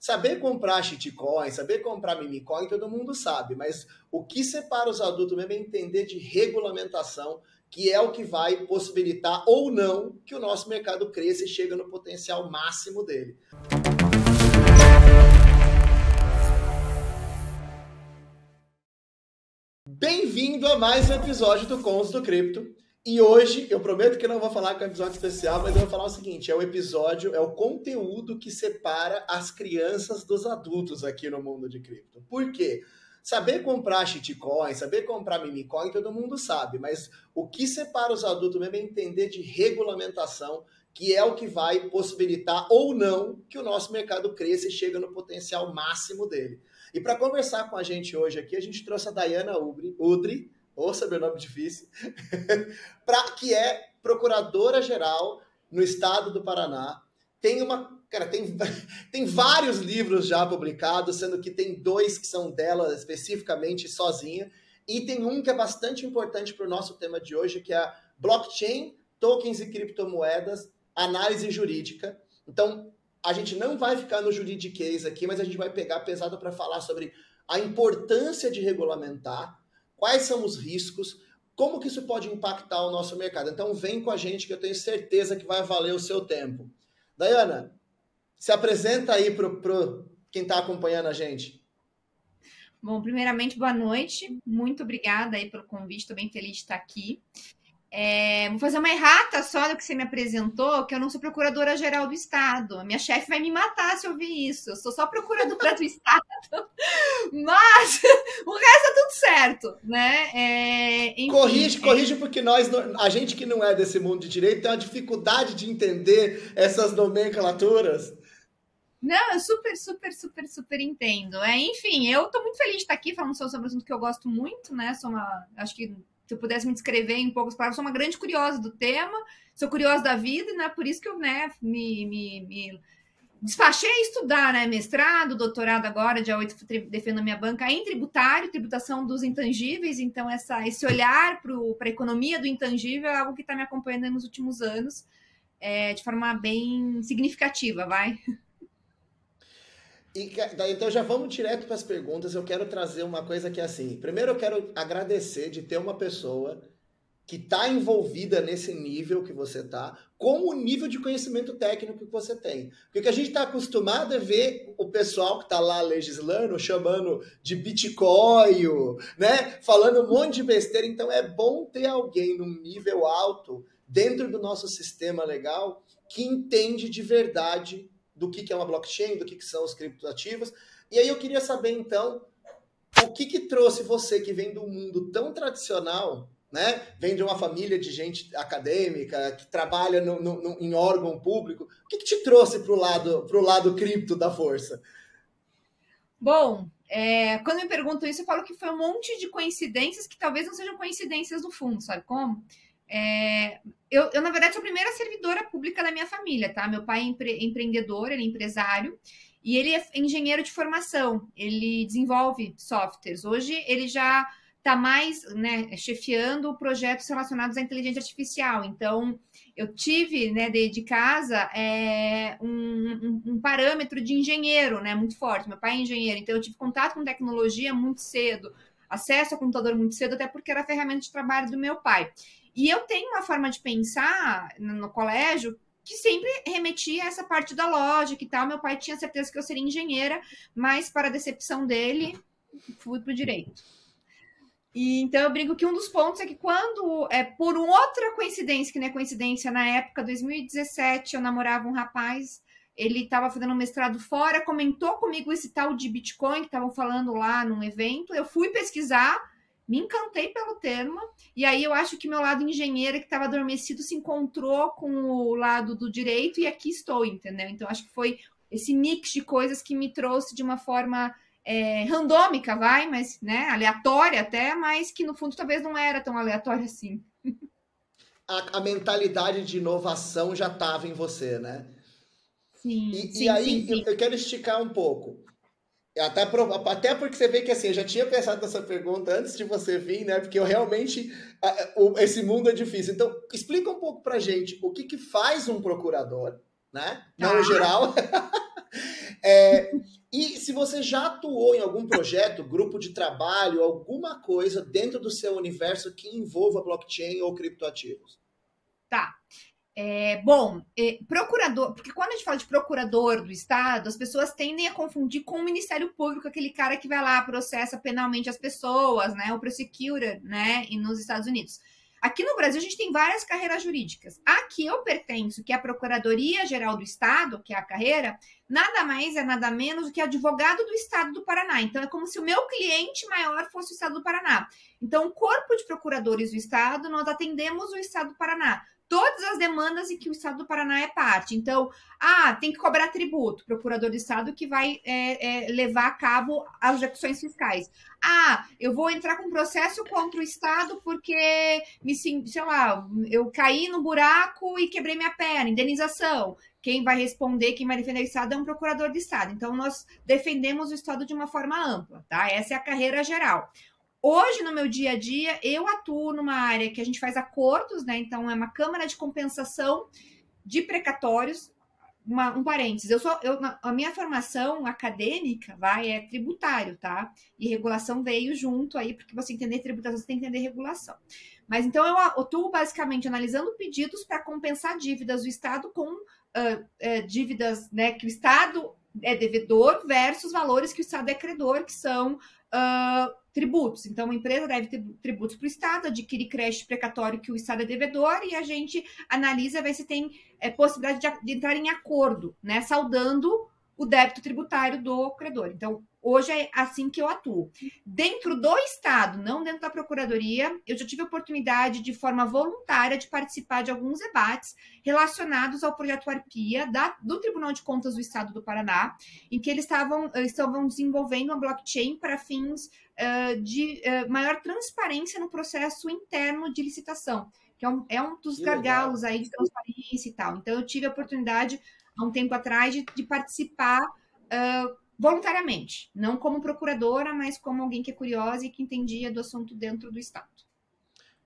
saber comprar shitcoin, saber comprar mimicoin, todo mundo sabe, mas o que separa os adultos mesmo é entender de regulamentação, que é o que vai possibilitar ou não que o nosso mercado cresça e chegue no potencial máximo dele. Bem-vindo a mais um episódio do Cons do Cripto. E hoje, eu prometo que não vou falar com um episódio especial, mas eu vou falar o seguinte: é o episódio, é o conteúdo que separa as crianças dos adultos aqui no mundo de cripto. Por quê? Saber comprar shitcoin, saber comprar mimicoin, todo mundo sabe, mas o que separa os adultos mesmo é entender de regulamentação, que é o que vai possibilitar ou não que o nosso mercado cresça e chegue no potencial máximo dele. E para conversar com a gente hoje aqui, a gente trouxe a Dayana Udri, ou sobrenome difícil, pra, que é procuradora-geral no estado do Paraná. Tem uma. Cara, tem, tem vários livros já publicados, sendo que tem dois que são dela especificamente sozinha. E tem um que é bastante importante para o nosso tema de hoje, que é blockchain, tokens e criptomoedas, análise jurídica. Então, a gente não vai ficar no juridiquês aqui, mas a gente vai pegar pesado para falar sobre a importância de regulamentar, quais são os riscos, como que isso pode impactar o nosso mercado. Então vem com a gente que eu tenho certeza que vai valer o seu tempo. Dayana, se apresenta aí para quem está acompanhando a gente. Bom, primeiramente, boa noite. Muito obrigada aí pelo convite. Estou bem feliz de estar aqui. É, vou fazer uma errata só do que você me apresentou, que eu não sou procuradora-geral do Estado. A minha chefe vai me matar se eu ouvir isso. Eu sou só procuradora do Estado. Mas o resto é tudo certo, né? É, enfim, corrige, é... corrige, porque nós, a gente que não é desse mundo de direito, tem uma dificuldade de entender essas nomenclaturas. Não, eu super, super, super, super entendo. É, enfim, eu tô muito feliz de estar aqui falando sobre um assunto que eu gosto muito, né? Sou uma. Acho que se eu pudesse me descrever em poucas palavras, sou uma grande curiosa do tema, sou curiosa da vida, né? Por isso que eu né, me, me, me despachei a estudar, né? Mestrado, doutorado agora, dia 8 defendo a minha banca em tributário, tributação dos intangíveis. Então, essa, esse olhar para a economia do intangível é algo que está me acompanhando nos últimos anos, é, de forma bem significativa, vai. E, então já vamos direto para as perguntas. Eu quero trazer uma coisa que é assim. Primeiro eu quero agradecer de ter uma pessoa que está envolvida nesse nível que você está, com o nível de conhecimento técnico que você tem. Porque o que a gente está acostumado é ver o pessoal que está lá legislando, chamando de Bitcoin, né? Falando um monte de besteira. Então é bom ter alguém num nível alto dentro do nosso sistema legal que entende de verdade do que, que é uma blockchain, do que, que são os criptoativos. E aí eu queria saber, então, o que, que trouxe você que vem do mundo tão tradicional, né? Vem de uma família de gente acadêmica, que trabalha no, no, no em órgão público. O que, que te trouxe para o lado, pro lado cripto da força? Bom, é, quando me perguntam isso, eu falo que foi um monte de coincidências que talvez não sejam coincidências do fundo, sabe como? É, eu, eu, na verdade, sou a primeira servidora pública da minha família, tá? Meu pai é empre empreendedor, ele é empresário e ele é engenheiro de formação. Ele desenvolve softwares. Hoje, ele já está mais né, chefiando projetos relacionados à inteligência artificial. Então, eu tive né, de, de casa é, um, um, um, parâmetro de engenheiro né, muito forte. Meu pai é engenheiro, então eu tive contato com tecnologia muito cedo, acesso ao computador muito cedo, até porque era a ferramenta de trabalho do meu pai. E eu tenho uma forma de pensar no, no colégio que sempre remetia a essa parte da lógica e tal. Meu pai tinha certeza que eu seria engenheira, mas para decepção dele, fui para o direito. E, então eu brinco que um dos pontos é que quando, é por outra coincidência, que não é coincidência, na época, 2017, eu namorava um rapaz, ele estava fazendo um mestrado fora, comentou comigo esse tal de Bitcoin que estavam falando lá num evento, eu fui pesquisar, me encantei pelo termo, e aí eu acho que meu lado engenheiro que estava adormecido se encontrou com o lado do direito, e aqui estou, entendeu? Então acho que foi esse mix de coisas que me trouxe de uma forma é, randômica, vai, mas, né, aleatória até, mas que no fundo talvez não era tão aleatória assim. A, a mentalidade de inovação já estava em você, né? Sim, e, sim, e aí sim, sim. Eu, eu quero esticar um pouco. Até, até porque você vê que assim, eu já tinha pensado nessa pergunta antes de você vir, né? Porque eu realmente. Esse mundo é difícil. Então, explica um pouco pra gente o que, que faz um procurador, né? Não em geral. É, e se você já atuou em algum projeto, grupo de trabalho, alguma coisa dentro do seu universo que envolva blockchain ou criptoativos? Tá. É, bom, é, procurador, porque quando a gente fala de procurador do Estado, as pessoas tendem a confundir com o Ministério Público, aquele cara que vai lá, processa penalmente as pessoas, né? O prosecutor, né? E nos Estados Unidos. Aqui no Brasil, a gente tem várias carreiras jurídicas. A que eu pertenço, que é a Procuradoria Geral do Estado, que é a carreira, nada mais é nada menos do que advogado do Estado do Paraná. Então, é como se o meu cliente maior fosse o Estado do Paraná. Então, o corpo de procuradores do Estado, nós atendemos o Estado do Paraná todas as demandas em que o Estado do Paraná é parte. Então, ah, tem que cobrar tributo, procurador do Estado que vai é, é, levar a cabo as execuções fiscais. Ah, eu vou entrar com processo contra o Estado porque, me, sei lá, eu caí no buraco e quebrei minha perna, indenização. Quem vai responder, quem vai defender o Estado é um procurador de Estado. Então, nós defendemos o Estado de uma forma ampla, tá? Essa é a carreira geral. Hoje, no meu dia a dia, eu atuo numa área que a gente faz acordos, né? Então, é uma câmara de compensação de precatórios. Uma, um parênteses, eu sou, eu, a minha formação acadêmica vai é tributário, tá? E regulação veio junto aí, porque você entender tributação, você tem que entender regulação. Mas então eu atuo basicamente analisando pedidos para compensar dívidas do Estado com uh, uh, dívidas né, que o Estado é devedor versus valores que o Estado é credor, que são uh, tributos. Então, uma empresa deve ter tributos para o Estado, adquire crédito precatório que o Estado é devedor e a gente analisa, ver se tem é, possibilidade de, de, entrar em acordo, né, saudando o débito tributário do credor. Então, hoje é assim que eu atuo. Dentro do Estado, não dentro da Procuradoria, eu já tive a oportunidade, de forma voluntária, de participar de alguns debates relacionados ao projeto Arpia, da, do Tribunal de Contas do Estado do Paraná, em que eles estavam, estavam desenvolvendo uma blockchain para fins uh, de uh, maior transparência no processo interno de licitação, que é um, é um dos gargalos aí de transparência e tal. Então, eu tive a oportunidade há um tempo atrás, de, de participar uh, voluntariamente, não como procuradora, mas como alguém que é curiosa e que entendia do assunto dentro do Estado.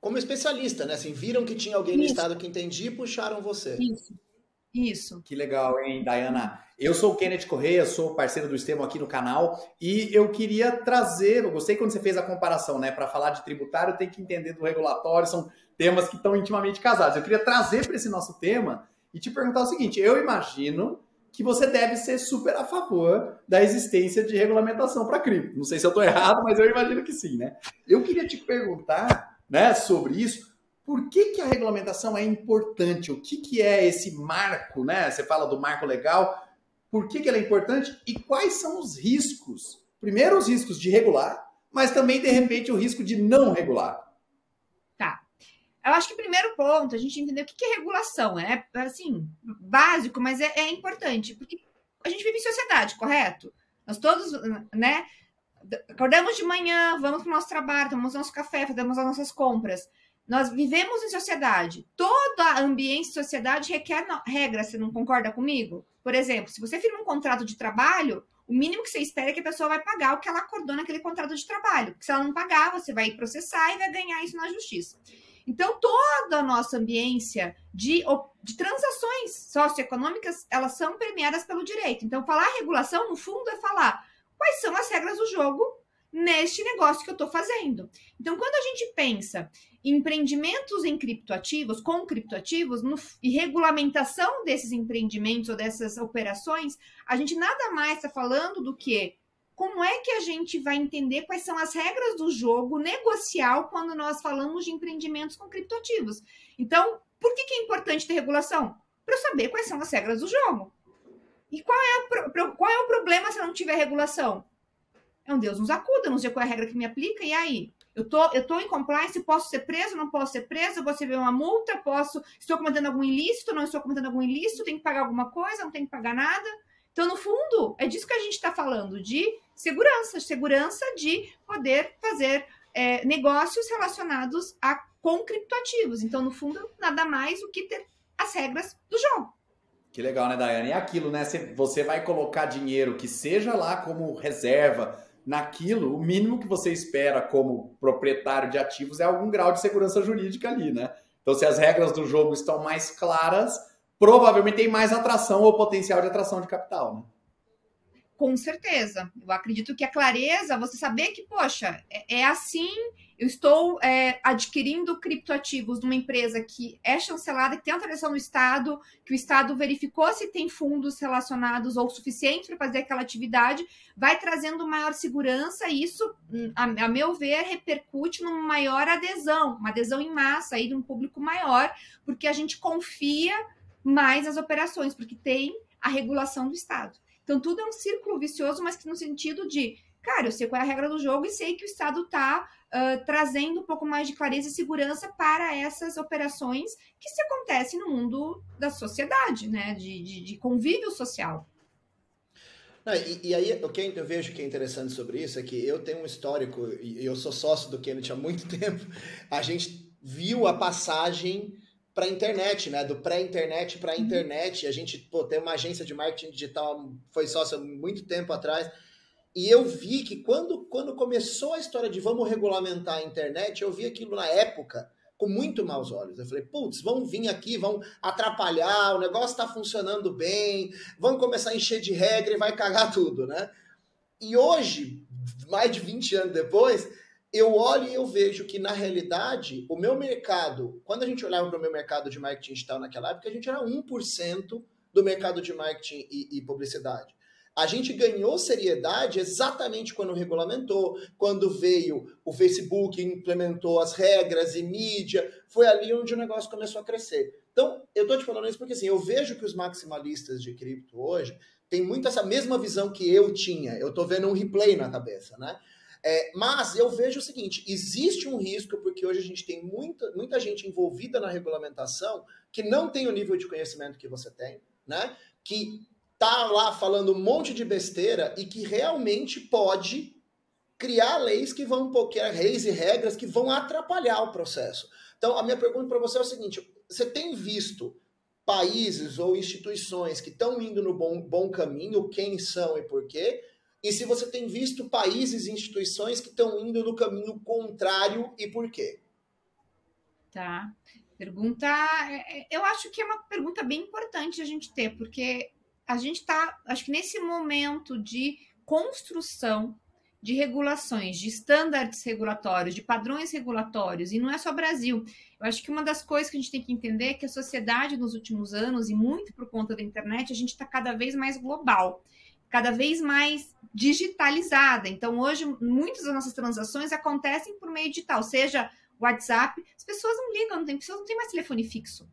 Como especialista, né? Assim, viram que tinha alguém Isso. no Estado que entendia e puxaram você. Isso. Isso. Que legal, hein, Dayana? Eu sou o Kenneth Correia, sou parceiro do Estevão aqui no canal e eu queria trazer, eu gostei quando você fez a comparação, né? Para falar de tributário tem que entender do regulatório, são temas que estão intimamente casados. Eu queria trazer para esse nosso tema e te perguntar o seguinte: eu imagino que você deve ser super a favor da existência de regulamentação para cripto. Não sei se eu estou errado, mas eu imagino que sim, né? Eu queria te perguntar, né, sobre isso. Por que, que a regulamentação é importante? O que, que é esse marco, né? Você fala do marco legal. Por que, que ela é importante e quais são os riscos? Primeiro, os riscos de regular, mas também, de repente, o risco de não regular. Eu acho que o primeiro ponto, a gente entender o que é regulação. É, assim, básico, mas é, é importante. Porque a gente vive em sociedade, correto? Nós todos, né? Acordamos de manhã, vamos para o nosso trabalho, tomamos nosso café, fazemos as nossas compras. Nós vivemos em sociedade. Toda ambiente de sociedade requer regras, você não concorda comigo? Por exemplo, se você firma um contrato de trabalho, o mínimo que você espera é que a pessoa vai pagar o que ela acordou naquele contrato de trabalho. Porque se ela não pagar, você vai processar e vai ganhar isso na justiça. Então, toda a nossa ambiência de, de transações socioeconômicas, elas são premiadas pelo direito. Então, falar regulação, no fundo, é falar quais são as regras do jogo neste negócio que eu estou fazendo. Então, quando a gente pensa em empreendimentos em criptoativos, com criptoativos, no, e regulamentação desses empreendimentos ou dessas operações, a gente nada mais está falando do que como é que a gente vai entender quais são as regras do jogo negocial quando nós falamos de empreendimentos com criptoativos? Então, por que, que é importante ter regulação? Para eu saber quais são as regras do jogo. E qual é, qual é o problema se não tiver regulação? É um Deus nos acuda, não sei qual é a regra que me aplica, e aí? Eu tô, eu tô em compliance, posso ser preso, não posso ser preso, vou receber uma multa, posso. Estou cometendo algum ilícito, não estou cometendo algum ilícito, tenho que pagar alguma coisa, não tenho que pagar nada. Então, no fundo, é disso que a gente está falando, de segurança, segurança de poder fazer é, negócios relacionados a com criptoativos. Então, no fundo, nada mais do que ter as regras do jogo. Que legal, né, Daiane? E aquilo, né? Você vai colocar dinheiro que seja lá como reserva naquilo, o mínimo que você espera como proprietário de ativos é algum grau de segurança jurídica ali, né? Então, se as regras do jogo estão mais claras, provavelmente tem mais atração ou potencial de atração de capital, né? Com certeza. Eu acredito que a clareza, você saber que, poxa, é, é assim, eu estou é, adquirindo criptoativos de uma empresa que é chancelada, que tem autorização no Estado, que o Estado verificou se tem fundos relacionados ou suficientes para fazer aquela atividade, vai trazendo maior segurança e isso, a, a meu ver, repercute numa maior adesão, uma adesão em massa aí de um público maior, porque a gente confia mais nas operações, porque tem a regulação do Estado. Então, tudo é um círculo vicioso, mas que no sentido de, cara, eu sei qual é a regra do jogo e sei que o Estado está uh, trazendo um pouco mais de clareza e segurança para essas operações que se acontecem no mundo da sociedade, né? De, de, de convívio social. Não, e, e, aí, o que eu vejo que é interessante sobre isso é que eu tenho um histórico, e eu sou sócio do Kennedy há muito tempo, a gente viu a passagem para a internet, né? Do pré-internet para a uhum. internet. A gente pô, tem uma agência de marketing digital, foi sócio há muito tempo atrás. E eu vi que quando, quando começou a história de vamos regulamentar a internet, eu vi aquilo na época com muito maus olhos. Eu falei, putz, vão vir aqui, vão atrapalhar, o negócio está funcionando bem, vão começar a encher de regra e vai cagar tudo, né? E hoje, mais de 20 anos depois, eu olho e eu vejo que, na realidade, o meu mercado, quando a gente olhava para o meu mercado de marketing digital naquela época, a gente era 1% do mercado de marketing e, e publicidade. A gente ganhou seriedade exatamente quando regulamentou, quando veio o Facebook, implementou as regras e mídia, foi ali onde o negócio começou a crescer. Então, eu estou te falando isso porque assim, eu vejo que os maximalistas de cripto hoje têm muito essa mesma visão que eu tinha. Eu estou vendo um replay na cabeça, né? É, mas eu vejo o seguinte: existe um risco, porque hoje a gente tem muita, muita gente envolvida na regulamentação que não tem o nível de conhecimento que você tem, né? Que tá lá falando um monte de besteira e que realmente pode criar leis que vão criar leis e regras que vão atrapalhar o processo. Então, a minha pergunta para você é o seguinte: você tem visto países ou instituições que estão indo no bom, bom caminho, quem são e por quê? E se você tem visto países e instituições que estão indo no caminho contrário e por quê? Tá. Pergunta. É, é, eu acho que é uma pergunta bem importante a gente ter, porque a gente está, acho que nesse momento de construção de regulações, de estándares regulatórios, de padrões regulatórios, e não é só Brasil. Eu acho que uma das coisas que a gente tem que entender é que a sociedade nos últimos anos, e muito por conta da internet, a gente está cada vez mais global cada vez mais digitalizada. Então, hoje, muitas das nossas transações acontecem por meio digital, seja WhatsApp. As pessoas não ligam, não tem pessoas não tem mais telefone fixo.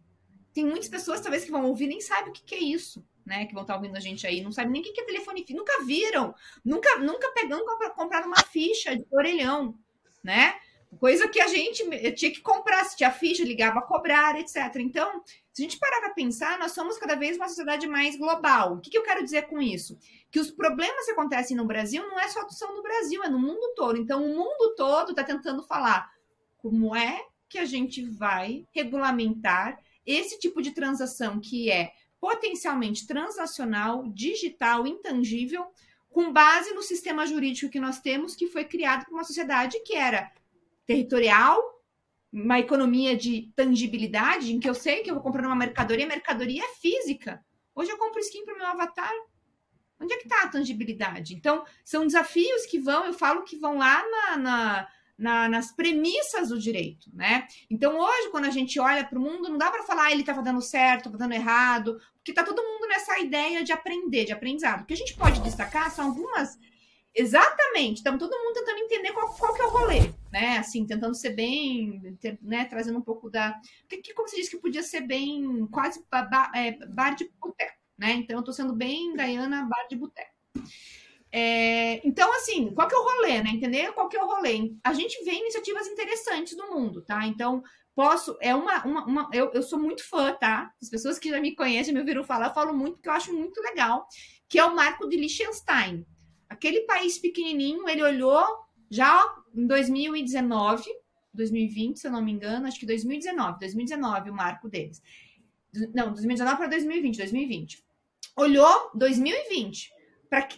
Tem muitas pessoas, talvez, que vão ouvir nem sabem o que, que é isso, né? Que vão estar ouvindo a gente aí, não sabem nem o que, é telefone fixo, nunca viram, nunca, nunca pegando comprar uma ficha de orelhão, né? Coisa que a gente tinha que comprar, se tinha ficha, ligava a cobrar, etc. Então, se a gente parar para pensar, nós somos cada vez uma sociedade mais global. O que, que, eu quero dizer com isso? Que os problemas que acontecem no Brasil não é só são no Brasil, é no mundo todo. Então, o mundo todo está tentando falar como é que a gente vai regulamentar esse tipo de transação que é potencialmente transacional, digital, intangível, com base no sistema jurídico que nós temos, que foi criado por uma sociedade que era territorial, uma economia de tangibilidade, em que eu sei que eu vou comprar uma mercadoria, mercadoria é física. Hoje eu compro skin para o meu avatar. Onde é que está a tangibilidade? Então, são desafios que vão, eu falo que vão lá na, na, na, nas premissas do direito, né? Então, hoje, quando a gente olha para o mundo, não dá para falar ah, ele estava dando certo, estava dando errado, porque está todo mundo nessa ideia de aprender, de aprendizado. O que a gente pode destacar são algumas Exatamente. Então, todo mundo tentando entender qual, qual que é o rolê, né? Assim, tentando ser bem, né? Trazendo um pouco da. Que, como você disse que podia ser bem quase bar, é, bar de boteco, né? Então, eu tô sendo bem Dayana bar de boteco. É, então, assim, qual que é o rolê, né? Entender qual que é o rolê. A gente vê iniciativas interessantes no mundo, tá? Então, posso. É uma. uma, uma eu, eu sou muito fã, tá? As pessoas que já me conhecem, me ouviram falar, eu falo muito, porque eu acho muito legal, que é o marco de Liechtenstein. Aquele país pequenininho, ele olhou já em 2019, 2020, se eu não me engano, acho que 2019, 2019 o marco deles. Não, 2019 para 2020, 2020. Olhou 2020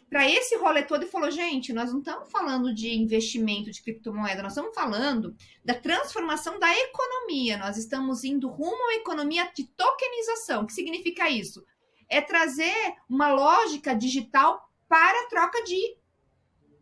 para esse rolê todo e falou: gente, nós não estamos falando de investimento de criptomoeda, nós estamos falando da transformação da economia. Nós estamos indo rumo uma economia de tokenização. O que significa isso? É trazer uma lógica digital para troca de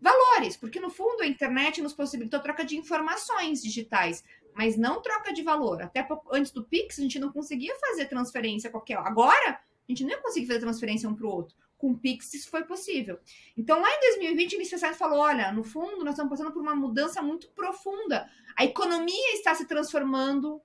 valores, porque no fundo a internet nos possibilitou troca de informações digitais, mas não troca de valor. Até antes do Pix, a gente não conseguia fazer transferência qualquer. Agora, a gente não ia conseguir fazer transferência um para o outro. Com o Pix, isso foi possível. Então, lá em 2020, o Iniciação falou: olha, no fundo, nós estamos passando por uma mudança muito profunda. A economia está se transformando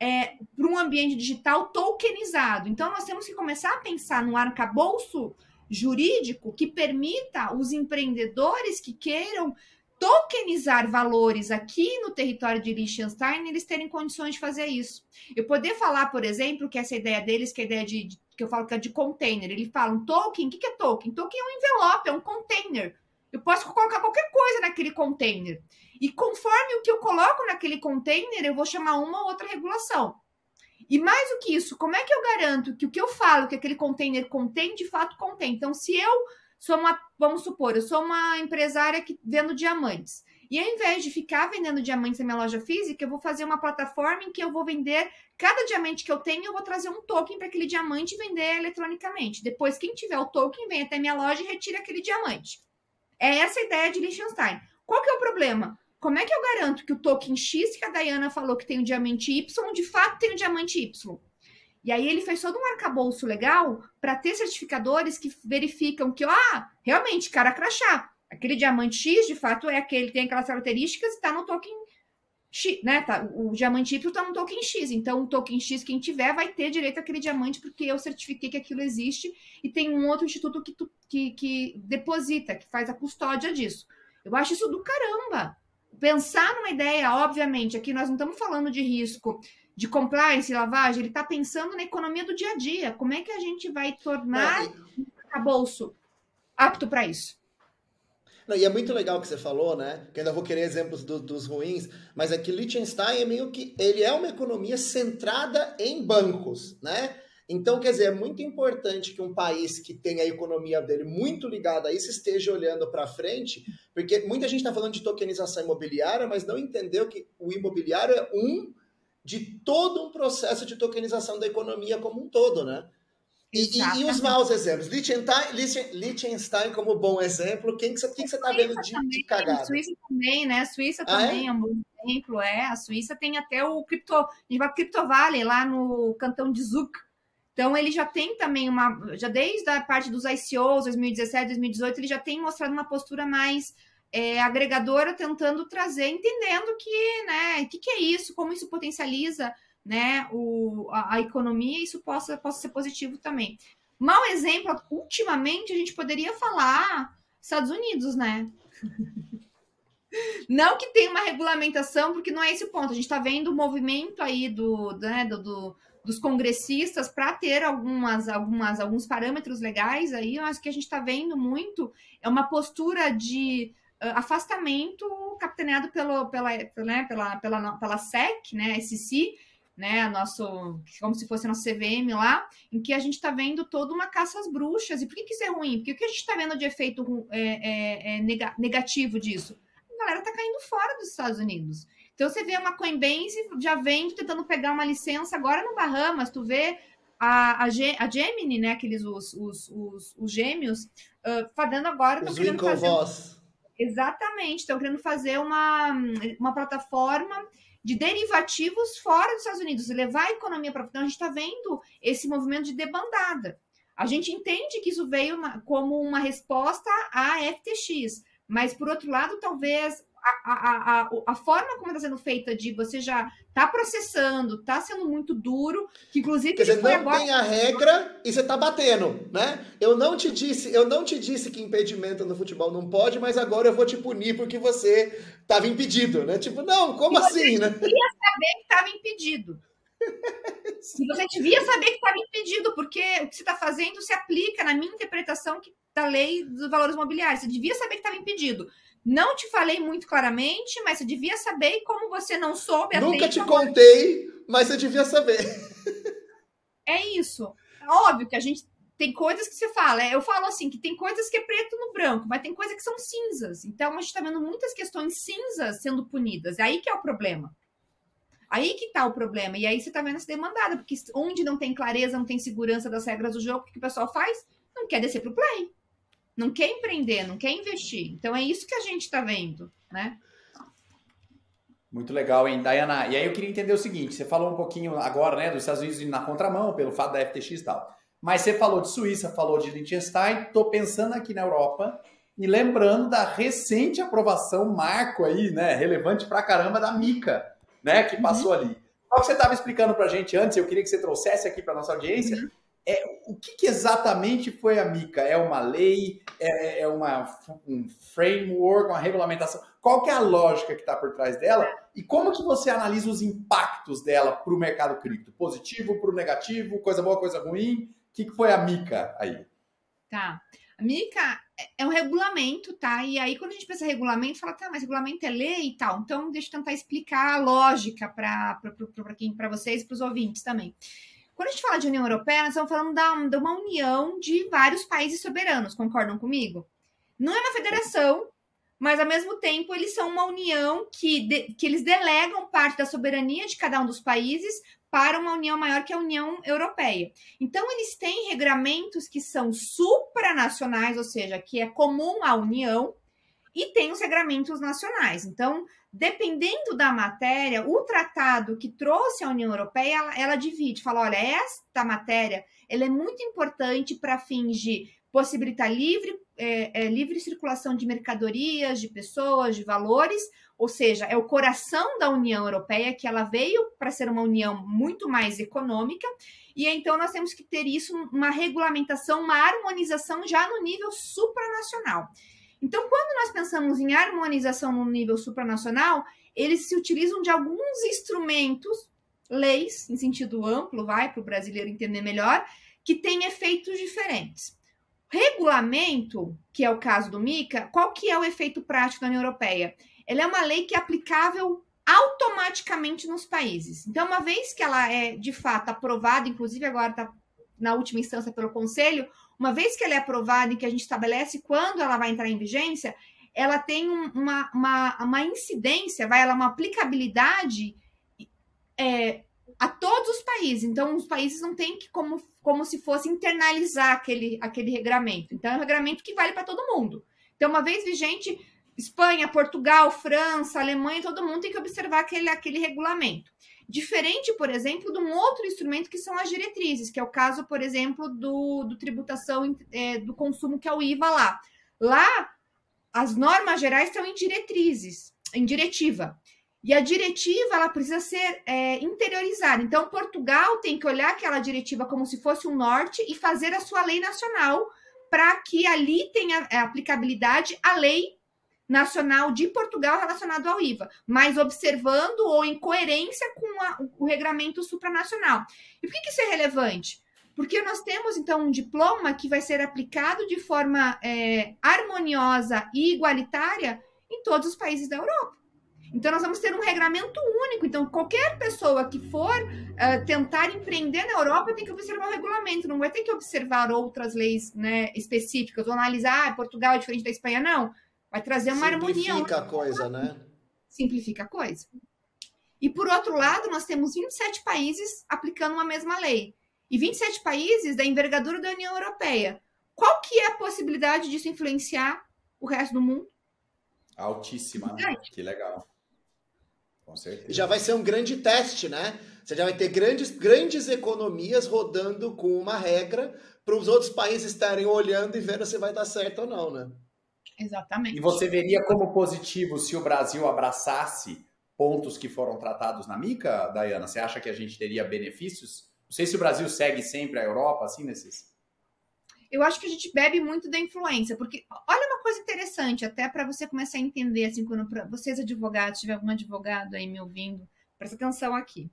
é, para um ambiente digital tokenizado. Então, nós temos que começar a pensar no arcabouço jurídico que permita os empreendedores que queiram tokenizar valores aqui no território de Liechtenstein, eles terem condições de fazer isso. Eu poder falar, por exemplo, que essa ideia deles, que é a ideia de, de que eu falo que é de container, eles falam token, o que, que é token? Token é um envelope, é um container. Eu posso colocar qualquer coisa naquele container. E conforme o que eu coloco naquele container, eu vou chamar uma ou outra regulação. E mais do que isso, como é que eu garanto que o que eu falo que aquele container contém, de fato contém? Então, se eu sou uma, vamos supor, eu sou uma empresária que vendo diamantes. E ao invés de ficar vendendo diamantes na minha loja física, eu vou fazer uma plataforma em que eu vou vender cada diamante que eu tenho, eu vou trazer um token para aquele diamante e vender eletronicamente. Depois, quem tiver o token, vem até minha loja e retira aquele diamante. É essa a ideia de Liechtenstein. Qual que é o problema? Como é que eu garanto que o token X que a Dayana falou que tem o diamante Y, de fato tem o diamante Y? E aí ele fez todo um arcabouço legal para ter certificadores que verificam que, ah, realmente, cara crachá. Aquele diamante X, de fato, é aquele, tem aquelas características e está no token X, né? Tá, o diamante Y está no token X. Então, o token X, quem tiver, vai ter direito àquele diamante, porque eu certifiquei que aquilo existe e tem um outro instituto que, tu, que, que deposita, que faz a custódia disso. Eu acho isso do caramba pensar numa ideia, obviamente, aqui nós não estamos falando de risco de compliance, lavagem, ele está pensando na economia do dia a dia. Como é que a gente vai tornar a bolso apto para isso? Não, e é muito legal o que você falou, né? Que ainda vou querer exemplos do, dos ruins, mas é que Liechtenstein é meio que ele é uma economia centrada em bancos, né? Então, quer dizer, é muito importante que um país que tem a economia dele muito ligada a isso esteja olhando para frente, porque muita gente está falando de tokenização imobiliária, mas não entendeu que o imobiliário é um de todo um processo de tokenização da economia como um todo, né? E, e, e os maus exemplos? Liechtenstein, Liechtenstein como bom exemplo, quem que você está vendo de, também, de cagada? A Suíça também, né? A Suíça ah, também é? é? um bom exemplo, é. A Suíça tem até o Crypto, a gente vai Crypto Valley, lá no cantão de Zug, então, ele já tem também uma. Já desde a parte dos ICOs, 2017, 2018, ele já tem mostrado uma postura mais é, agregadora, tentando trazer, entendendo que, né, o que, que, é isso, como isso potencializa né, o, a, a economia, isso possa, possa ser positivo também. Mau exemplo, ultimamente a gente poderia falar Estados Unidos, né? Não que tenha uma regulamentação, porque não é esse o ponto. A gente está vendo o movimento aí do, né, do, do dos congressistas para ter algumas, algumas, alguns parâmetros legais aí, eu acho que a gente está vendo muito é uma postura de uh, afastamento capitaneado pelo, pela, né, pela, pela, pela SEC, né, SEC, né, nosso, como se fosse nosso CVM lá, em que a gente está vendo toda uma caça às bruxas. E por que, que isso é ruim? Porque o que a gente está vendo de efeito é, é, é negativo disso? A galera está caindo fora dos Estados Unidos. Então você vê uma Coinbase já vem tentando pegar uma licença agora no Bahamas, tu vê a, a, a Gemini, né? Aqueles os, os, os, os gêmeos, uh, fazendo agora. Os querendo fazer... Voz. Exatamente, estão querendo fazer uma, uma plataforma de derivativos fora dos Estados Unidos, levar a economia para. Então, a gente está vendo esse movimento de debandada. A gente entende que isso veio uma, como uma resposta à FTX, mas, por outro lado, talvez a, a, a, forma como está sendo feita de você já tá processando, tá sendo muito duro, que inclusive Quer dizer, não agora... tem a regra e você tá batendo, né? Eu não te disse, eu não te disse que impedimento no futebol não pode, mas agora eu vou te punir porque você estava impedido, né? Tipo, não, como e assim, né? Você devia saber que estava impedido. Se você devia saber que estava impedido, porque o que você está fazendo se aplica na minha interpretação da lei dos valores imobiliários. Você devia saber que estava impedido. Não te falei muito claramente, mas você devia saber como você não soube. Nunca te contei, mas você devia saber. É isso. Óbvio que a gente tem coisas que você fala. Eu falo assim, que tem coisas que é preto no branco, mas tem coisas que são cinzas. Então a gente está vendo muitas questões cinzas sendo punidas. É aí que é o problema. Aí que tá o problema. E aí você tá vendo essa demandada, porque onde não tem clareza, não tem segurança das regras do jogo, o que o pessoal faz? Não quer descer pro play. Não quer empreender, não quer investir. Então é isso que a gente está vendo, né? Muito legal, hein, Dayana? E aí eu queria entender o seguinte: você falou um pouquinho agora, né, dos Estados Unidos na contramão, pelo fato da FTX e tal. Mas você falou de Suíça, falou de Liechtenstein. Estou pensando aqui na Europa e lembrando da recente aprovação marco aí, né, relevante pra caramba da Mica, né, que passou uhum. ali. Qual que você estava explicando para a gente antes, eu queria que você trouxesse aqui para nossa audiência, uhum. É, o que, que, exatamente foi a Mica? É uma lei? É, é uma, um framework, uma regulamentação? Qual que é a lógica que está por trás dela? E como que você analisa os impactos dela para o mercado cripto? Positivo, para o negativo, coisa boa, coisa ruim? O que, que foi a Mica aí? Tá. A Mica é um regulamento, tá? E aí, quando a gente pensa em regulamento, fala, tá, mas regulamento é lei e tal. Então, deixa eu tentar explicar a lógica para vocês e para os ouvintes também. Quando a gente fala de União Europeia, nós estamos falando da, de uma união de vários países soberanos, concordam comigo? Não é uma federação, mas ao mesmo tempo eles são uma união que, de, que eles delegam parte da soberania de cada um dos países para uma união maior que a União Europeia. Então, eles têm regramentos que são supranacionais, ou seja, que é comum à União, e tem os regramentos nacionais. Então, dependendo da matéria, o tratado que trouxe a União Europeia, ela, ela divide, fala, olha, esta matéria ela é muito importante para fins de possibilitar livre, é, é, livre circulação de mercadorias, de pessoas, de valores, ou seja, é o coração da União Europeia, que ela veio para ser uma união muito mais econômica, e então nós temos que ter isso, uma regulamentação, uma harmonização já no nível supranacional. Então, quando nós pensamos em harmonização no nível supranacional, eles se utilizam de alguns instrumentos, leis, em sentido amplo, vai para o brasileiro entender melhor, que têm efeitos diferentes. Regulamento, que é o caso do MICA, qual que é o efeito prático da União Europeia? ela é uma lei que é aplicável automaticamente nos países. Então, uma vez que ela é de fato aprovada, inclusive agora está na última instância pelo Conselho, uma vez que ela é aprovada e que a gente estabelece quando ela vai entrar em vigência, ela tem uma, uma, uma incidência, vai, ela é uma aplicabilidade é, a todos os países. Então, os países não têm que, como, como se fosse internalizar aquele, aquele regramento. Então, é um regramento que vale para todo mundo. Então, uma vez vigente, Espanha, Portugal, França, Alemanha, todo mundo tem que observar aquele, aquele regulamento. Diferente, por exemplo, de um outro instrumento que são as diretrizes, que é o caso, por exemplo, do, do tributação é, do consumo, que é o IVA lá. Lá, as normas gerais estão em diretrizes, em diretiva. E a diretiva ela precisa ser é, interiorizada. Então, Portugal tem que olhar aquela diretiva como se fosse um norte e fazer a sua lei nacional para que ali tenha é, aplicabilidade a lei nacional de Portugal relacionado ao IVA, mas observando ou em coerência com a, o regramento supranacional. E por que, que isso é relevante? Porque nós temos, então, um diploma que vai ser aplicado de forma é, harmoniosa e igualitária em todos os países da Europa. Então, nós vamos ter um regramento único. Então, qualquer pessoa que for uh, tentar empreender na Europa tem que observar o regulamento, não vai ter que observar outras leis né, específicas, ou analisar, ah, Portugal é diferente da Espanha, não. Vai trazer uma Simplifica harmonia. Simplifica a coisa, né? Simplifica a coisa. E por outro lado, nós temos 27 países aplicando uma mesma lei. E 27 países da envergadura da União Europeia. Qual que é a possibilidade disso influenciar o resto do mundo? Altíssima, né? Que legal. Com certeza. Já vai ser um grande teste, né? Você já vai ter grandes, grandes economias rodando com uma regra para os outros países estarem olhando e vendo se vai dar certo ou não, né? Exatamente. E você veria como positivo se o Brasil abraçasse pontos que foram tratados na MICA, Dayana? Você acha que a gente teria benefícios? Não sei se o Brasil segue sempre a Europa, assim, nesses. Eu acho que a gente bebe muito da influência, porque olha uma coisa interessante, até para você começar a entender, assim, quando vocês advogados, tiver algum advogado aí me ouvindo, presta atenção aqui.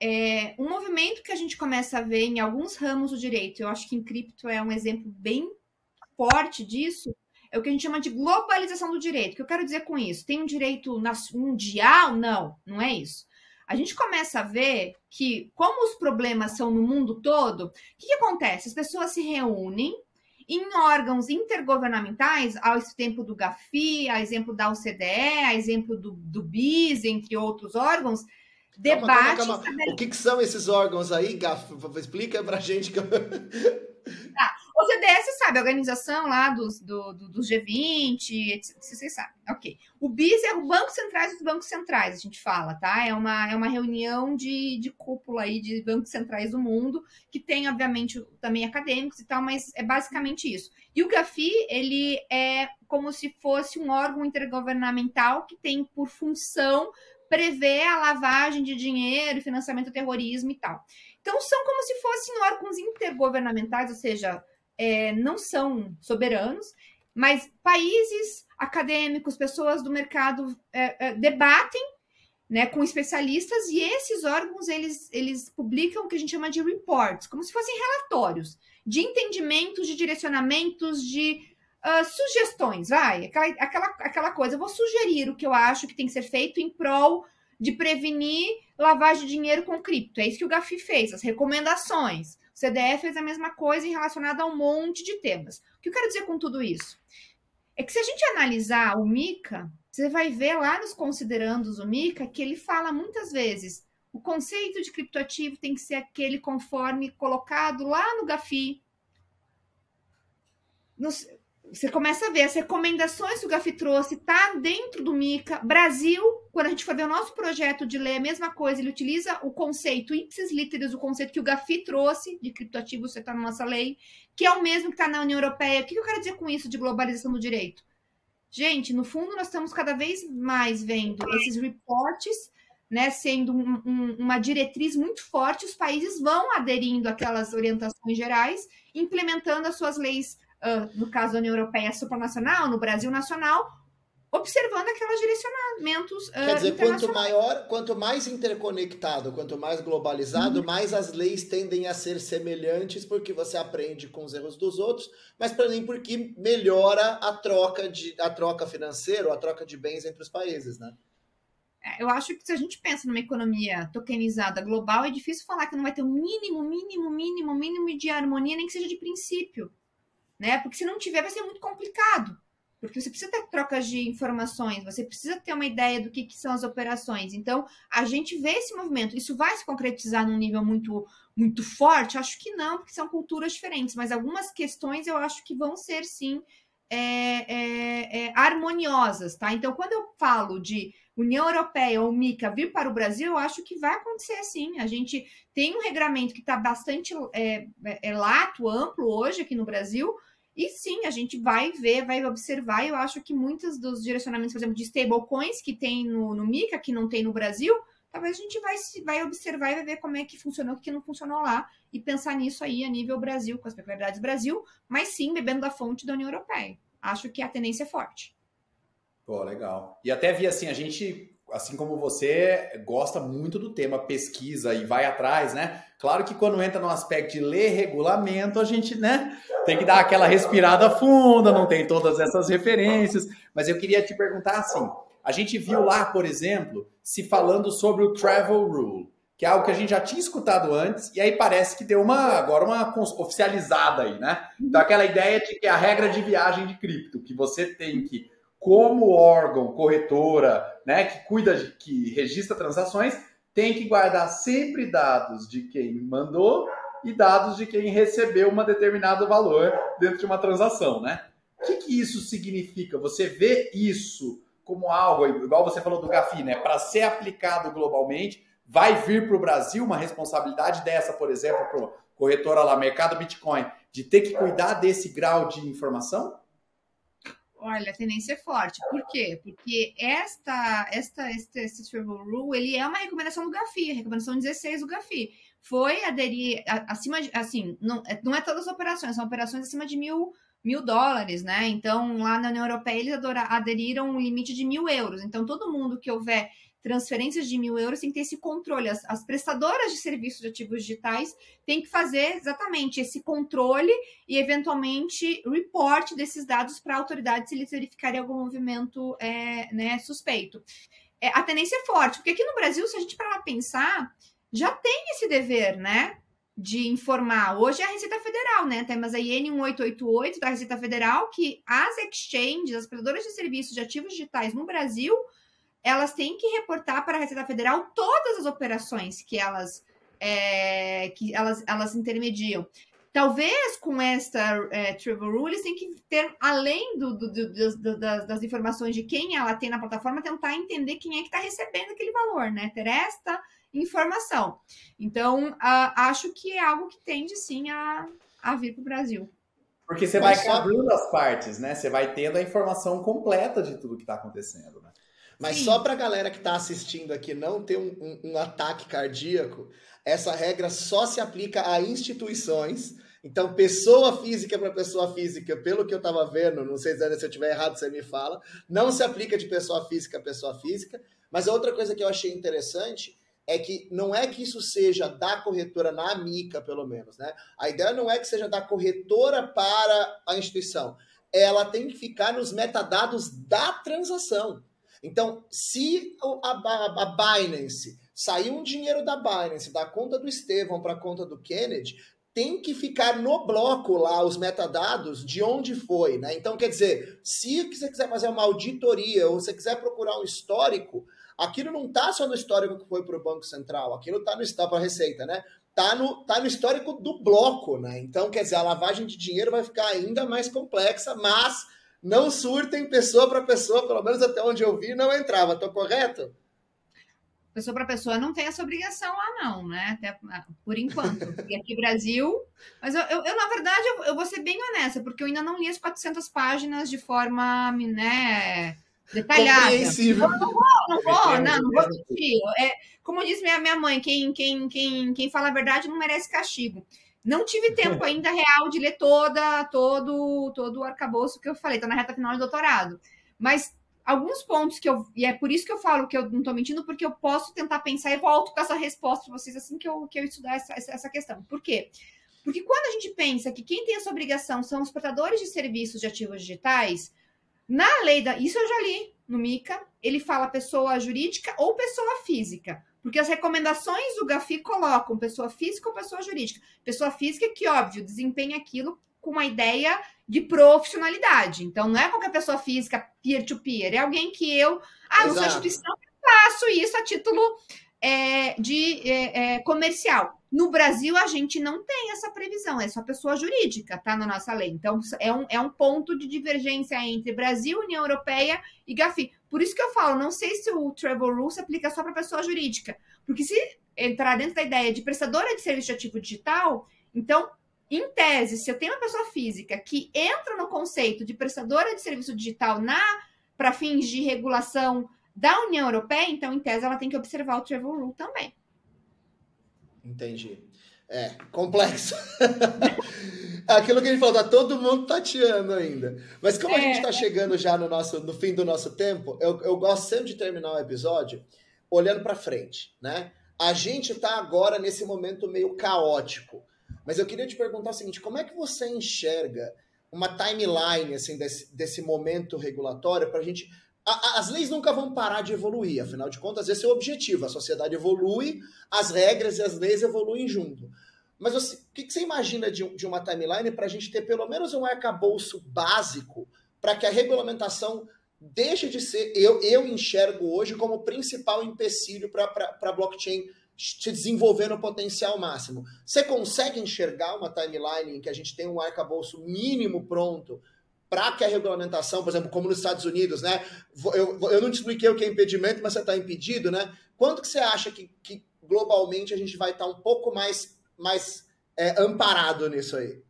É, um movimento que a gente começa a ver em alguns ramos do direito, eu acho que em cripto é um exemplo bem forte disso, é o que a gente chama de globalização do direito. O que eu quero dizer com isso? Tem um direito mundial? Não, não é isso. A gente começa a ver que, como os problemas são no mundo todo, o que, que acontece? As pessoas se reúnem em órgãos intergovernamentais, ao exemplo do GAFI, a exemplo da OCDE, a exemplo do, do BIS, entre outros órgãos, debate. Calma, calma, calma. O que, que, são esses órgãos aí, Gaf? Explica pra gente. Que... Tá. O CDS sabe, a organização lá dos, do, do, dos G20, vocês sabem. Ok. O BIS é o Banco Centrais dos Bancos Centrais, a gente fala, tá? É uma, é uma reunião de, de cúpula aí de bancos centrais do mundo, que tem, obviamente, também acadêmicos e tal, mas é basicamente isso. E o GAFI, ele é como se fosse um órgão intergovernamental que tem por função prever a lavagem de dinheiro, financiamento do terrorismo e tal. Então, são como se fossem órgãos intergovernamentais, ou seja, é, não são soberanos, mas países, acadêmicos, pessoas do mercado é, é, debatem né, com especialistas e esses órgãos eles, eles publicam o que a gente chama de reports, como se fossem relatórios de entendimentos, de direcionamentos, de uh, sugestões, vai, aquela, aquela, aquela coisa. Eu vou sugerir o que eu acho que tem que ser feito em prol de prevenir lavagem de dinheiro com cripto. É isso que o Gafi fez, as recomendações. CDF fez a mesma coisa em relacionado a um monte de temas. O que eu quero dizer com tudo isso? É que se a gente analisar o Mica, você vai ver lá nos considerandos o Mica que ele fala muitas vezes o conceito de criptoativo tem que ser aquele conforme colocado lá no Gafi. Nos, você começa a ver as recomendações que o Gafi trouxe, tá dentro do Mica. Brasil, quando a gente for ver o nosso projeto de lei, a mesma coisa, ele utiliza o conceito ipsis literis, o conceito que o Gafi trouxe de criptoativo, você está na nossa lei, que é o mesmo que está na União Europeia. O que eu quero dizer com isso de globalização do direito? Gente, no fundo, nós estamos cada vez mais vendo esses reportes né, sendo um, um, uma diretriz muito forte, os países vão aderindo àquelas orientações gerais, implementando as suas leis uh, no caso da União Europeia supranacional, no Brasil nacional, observando aqueles direcionamentos. Uh, Quer dizer, quanto maior, quanto mais interconectado, quanto mais globalizado, uhum. mais as leis tendem a ser semelhantes, porque você aprende com os erros dos outros, mas também porque melhora a troca de a troca financeira, ou a troca de bens entre os países, né? É, eu acho que se a gente pensa numa economia tokenizada global, é difícil falar que não vai ter um mínimo, mínimo, mínimo, mínimo de harmonia, nem que seja de princípio né? Porque se não tiver, vai ser muito complicado. Porque você precisa ter trocas de informações, você precisa ter uma ideia do que, que, são as operações. Então, a gente vê esse movimento. Isso vai se concretizar num nível muito, muito forte? Acho que não, porque são culturas diferentes. Mas algumas questões eu acho que vão ser, sim, é, é, é, harmoniosas, tá? Então, quando eu falo de União Europeia ou MICA vir para o Brasil, eu acho que vai acontecer sim. A gente tem um regramento que está bastante é, é, lato, amplo hoje aqui no Brasil, e sim, a gente vai ver, vai observar. Eu acho que muitos dos direcionamentos, por exemplo, de stablecoins que tem no, no MICA, que não tem no Brasil, talvez a gente vai, vai observar e vai ver como é que funcionou, o que não funcionou lá, e pensar nisso aí a nível Brasil, com as peculiaridades do Brasil, mas sim bebendo da fonte da União Europeia. Acho que a tendência é forte. Pô, legal. E até vi assim, a gente, assim como você, gosta muito do tema pesquisa e vai atrás, né? Claro que quando entra no aspecto de ler regulamento, a gente, né, tem que dar aquela respirada funda, não tem todas essas referências. Mas eu queria te perguntar assim: a gente viu lá, por exemplo, se falando sobre o travel rule, que é algo que a gente já tinha escutado antes, e aí parece que deu uma agora uma oficializada aí, né? Então aquela ideia de que a regra de viagem de cripto, que você tem que como órgão corretora, né, que cuida de que registra transações, tem que guardar sempre dados de quem mandou e dados de quem recebeu um determinado valor dentro de uma transação, né? O que, que isso significa? Você vê isso como algo, igual você falou do Gafi, né? Para ser aplicado globalmente, vai vir para o Brasil uma responsabilidade dessa, por exemplo, para corretora lá, mercado Bitcoin, de ter que cuidar desse grau de informação? Olha, a tendência é forte. Por quê? Porque esta, esta, este, este travel rule, ele é uma recomendação do Gafi, recomendação 16 do Gafi. Foi aderir acima de, assim, não, é, não é todas as operações, são operações acima de mil, mil dólares, né? Então, lá na União Europeia, eles aderiram um limite de mil euros. Então, todo mundo que houver transferências de mil euros tem que ter esse controle. As, as, prestadoras de serviços de ativos digitais têm que fazer exatamente esse controle e, eventualmente, report desses dados para a autoridade se eles verificarem algum movimento é, né, suspeito. É, a tendência é forte, porque aqui no Brasil, se a gente parar pensar, já tem esse dever, né? De informar. Hoje é a Receita Federal, né? Temos a IN 1888 da Receita Federal, que as exchanges, as prestadoras de serviços de ativos digitais no Brasil, elas têm que reportar para a Receita Federal todas as operações que elas, é, que elas, elas intermediam. Talvez com esta é, Travel Rule, eles têm que ter, além do, do, do, das, das, informações de quem ela tem na plataforma, tentar entender quem é que está recebendo aquele valor, né? Ter esta informação. Então, uh, acho que é algo que tende sim a, a vir para o Brasil. Porque você vai cobrindo as partes, né? Você vai tendo a informação completa de tudo que está acontecendo, né? Mas Sim. só para a galera que está assistindo aqui não ter um, um, um ataque cardíaco, essa regra só se aplica a instituições então, pessoa física para pessoa física, pelo que eu estava vendo, não sei se eu estiver errado, você me fala, não se aplica de pessoa física a pessoa física. Mas a outra coisa que eu achei interessante é que não é que isso seja da corretora na Mica, pelo menos, né? A ideia não é que seja da corretora para a instituição. Ela tem que ficar nos metadados da transação. Então, se a, a, Binance saiu um dinheiro da Binance, da conta do Estevão para a conta do Kennedy, tem que ficar no bloco lá os metadados de onde foi, né? Então, quer dizer, se você quiser fazer uma auditoria ou você quiser procurar um histórico, aquilo não está só no histórico que foi para o Banco Central, aquilo está no está para a Receita, né? Tá no, tá no histórico do bloco, né? Então, quer dizer, a lavagem de dinheiro vai ficar ainda mais complexa, mas não surtem pessoa para pessoa, pelo menos até onde eu vi, não entrava. Estou correto? pessoa para pessoa não tem essa obrigação lá, não, né? Até ah, por enquanto. E aqui Brasil. Mas eu, eu, eu na verdade, eu, eu, vou ser bem honesta, porque eu ainda não li as 400 páginas de forma, né? Detalhada. Compreensível. Não, não vou, não vou, não, não vou mentir. É, como disse minha, minha mãe, quem, quem, quem, quem fala a verdade não merece castigo. Não tive tempo ainda real de ler toda, todo, todo o arcabouço que eu falei, tô na reta final de doutorado. Mas alguns pontos que eu. E é por isso que eu falo que eu não estou mentindo, porque eu posso tentar pensar e volto com essa resposta para vocês assim que eu, que eu estudar essa, essa questão. Por quê? Porque quando a gente pensa que quem tem essa obrigação são os portadores de serviços de ativos digitais, na lei da. Isso eu já li no MICA, ele fala pessoa jurídica ou pessoa física. Porque as recomendações do GAFI colocam pessoa física ou pessoa jurídica. Pessoa física que, óbvio, desempenha aquilo com uma ideia de profissionalidade. Então, não é qualquer pessoa física peer-to-peer, -peer, é alguém que eu, ah, não sou instituição, faço isso a título é, de é, é, comercial. No Brasil, a gente não tem essa previsão, é só pessoa jurídica, tá? Na nossa lei. Então, é um, é um ponto de divergência entre Brasil, União Europeia e GAFI. Por isso que eu falo, não sei se o Travel Rule se aplica só para pessoa jurídica. Porque se entrar dentro da ideia de prestadora de serviço de ativo digital, então em tese, se eu tenho uma pessoa física que entra no conceito de prestadora de serviço digital na para fins de regulação da União Europeia, então, em tese, ela tem que observar o Travel Rule também. Entendi. É, complexo. Aquilo que a gente falou, tá todo mundo tateando ainda. Mas como é. a gente está chegando já no, nosso, no fim do nosso tempo, eu, eu gosto sempre de terminar o episódio olhando para frente, né? A gente está agora nesse momento meio caótico. Mas eu queria te perguntar o seguinte: como é que você enxerga uma timeline assim, desse, desse momento regulatório para a gente. As leis nunca vão parar de evoluir, afinal de contas, esse é o objetivo. A sociedade evolui, as regras e as leis evoluem junto. Mas você, o que você imagina de, de uma timeline para a gente ter pelo menos um arcabouço básico para que a regulamentação deixe de ser, eu, eu enxergo hoje como principal empecilho para a blockchain se desenvolver no potencial máximo. Você consegue enxergar uma timeline em que a gente tem um arcabouço mínimo pronto para que a regulamentação, por exemplo, como nos Estados Unidos, né? Eu, eu não te expliquei o que é impedimento, mas você está impedido, né? Quanto que você acha que, que globalmente a gente vai estar tá um pouco mais, mais é, amparado nisso aí?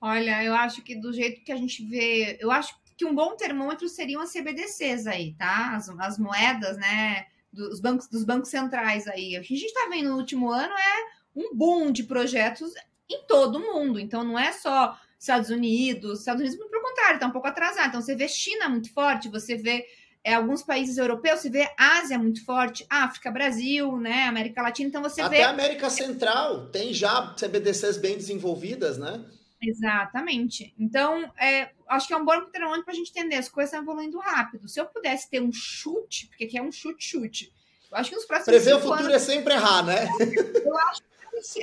Olha, eu acho que do jeito que a gente vê, eu acho que um bom termômetro seriam as CBDCs aí, tá? As, as moedas, né? dos bancos, dos bancos centrais aí. O que a gente está vendo no último ano é um boom de projetos em todo o mundo. Então, não é só Estados Unidos. Estados Unidos, pelo contrário, está um pouco atrasado. Então, você vê China muito forte, você vê é, alguns países europeus, você vê Ásia muito forte, África, Brasil, né, América Latina. Então, você Até vê. Até América Central tem já CBDCs bem desenvolvidas, né? Exatamente. Então, é, acho que é um bom termômetro para a gente entender, as coisas estão evoluindo rápido. Se eu pudesse ter um chute, porque aqui é um chute-chute, eu acho que nos próximos Prever o futuro anos, é sempre errar, né? Eu acho que,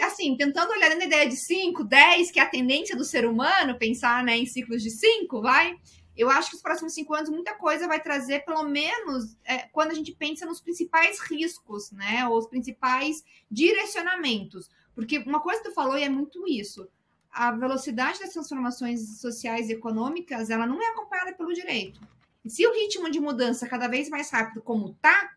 assim, tentando olhar na ideia de 5, 10, que é a tendência do ser humano, pensar né, em ciclos de 5, vai. Eu acho que os próximos cinco anos muita coisa vai trazer, pelo menos é, quando a gente pensa nos principais riscos, né? Ou os principais direcionamentos. Porque uma coisa que tu falou e é muito isso a velocidade das transformações sociais e econômicas, ela não é acompanhada pelo direito. E se o ritmo de mudança cada vez mais rápido como está,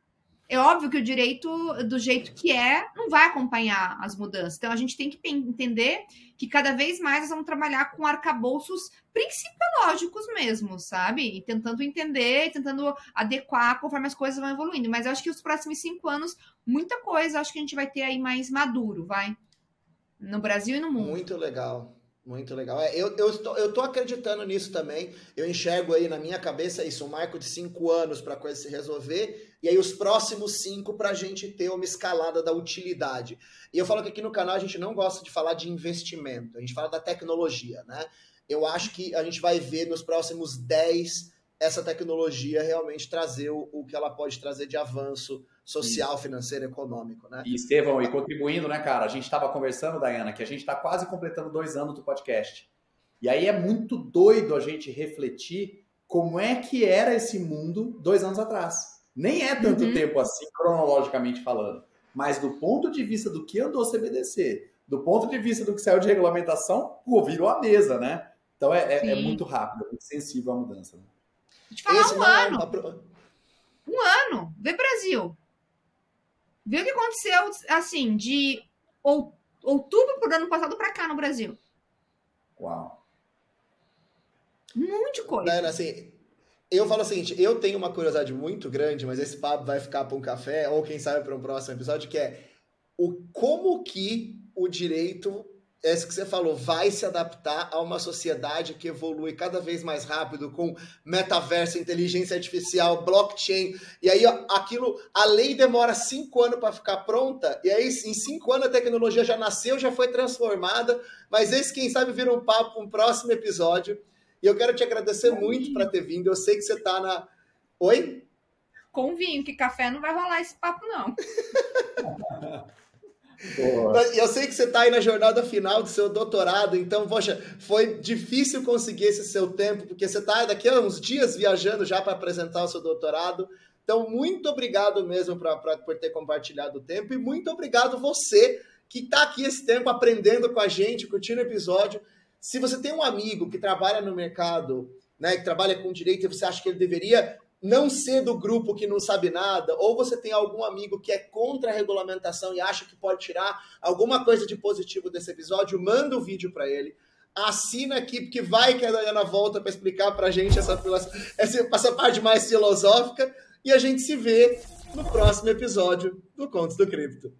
é óbvio que o direito, do jeito que é, não vai acompanhar as mudanças. Então, a gente tem que entender que cada vez mais nós vamos trabalhar com arcabouços principiológicos mesmo, sabe? E tentando entender, tentando adequar conforme as coisas vão evoluindo. Mas eu acho que os próximos cinco anos, muita coisa, acho que a gente vai ter aí mais maduro, vai? No Brasil e no mundo. Muito legal. Muito legal. É, eu, eu, estou, eu tô acreditando nisso também. Eu enxergo aí na minha cabeça isso, um marco de cinco anos para a coisa se resolver, e aí os próximos cinco para a gente ter uma escalada da utilidade. E eu falo que aqui no canal a gente não gosta de falar de investimento, a gente fala da tecnologia, né? Eu acho que a gente vai ver nos próximos dez essa tecnologia realmente trazer o, o que ela pode trazer de avanço social, financeiro, econômico, né? E Estevão, e contribuindo, né, cara? A gente estava conversando, Dayana, que a gente está quase completando dois anos do podcast. E aí é muito doido a gente refletir como é que era esse mundo dois anos atrás. Nem é tanto uhum. tempo assim, cronologicamente falando. Mas do ponto de vista do que andou CBDC, do ponto de vista do que saiu de regulamentação, pô, virou a mesa, né? Então é, é, é muito rápido, é muito sensível à mudança. Né? Vou te falar Esse um ano. É um ano. Vê Brasil. Vê o que aconteceu, assim, de outubro do ano passado para cá no Brasil. Uau. Um monte de coisa. Dana, assim, eu falo o seguinte, eu tenho uma curiosidade muito grande, mas esse papo vai ficar para um café, ou quem sabe para um próximo episódio, que é o como que o direito essa que você falou, vai se adaptar a uma sociedade que evolui cada vez mais rápido com metaverso, inteligência artificial, blockchain. E aí, ó, aquilo, a lei demora cinco anos para ficar pronta, e aí, em cinco anos, a tecnologia já nasceu, já foi transformada. Mas esse, quem sabe, vira um papo, um próximo episódio. E eu quero te agradecer Com muito para ter vindo. Eu sei que você está na. Oi? Com vinho, que café não vai rolar esse papo, não. Eu sei que você está aí na jornada final do seu doutorado, então, poxa, foi difícil conseguir esse seu tempo, porque você está daqui a uns dias viajando já para apresentar o seu doutorado. Então, muito obrigado mesmo pra, pra, por ter compartilhado o tempo e muito obrigado você que está aqui esse tempo aprendendo com a gente, curtindo o episódio. Se você tem um amigo que trabalha no mercado, né, que trabalha com direito e você acha que ele deveria não ser do grupo que não sabe nada, ou você tem algum amigo que é contra a regulamentação e acha que pode tirar alguma coisa de positivo desse episódio, manda o vídeo para ele. Assina aqui, porque vai que a Dayana volta para explicar para a gente essa, essa, essa parte mais filosófica. E a gente se vê no próximo episódio do Contos do Cripto.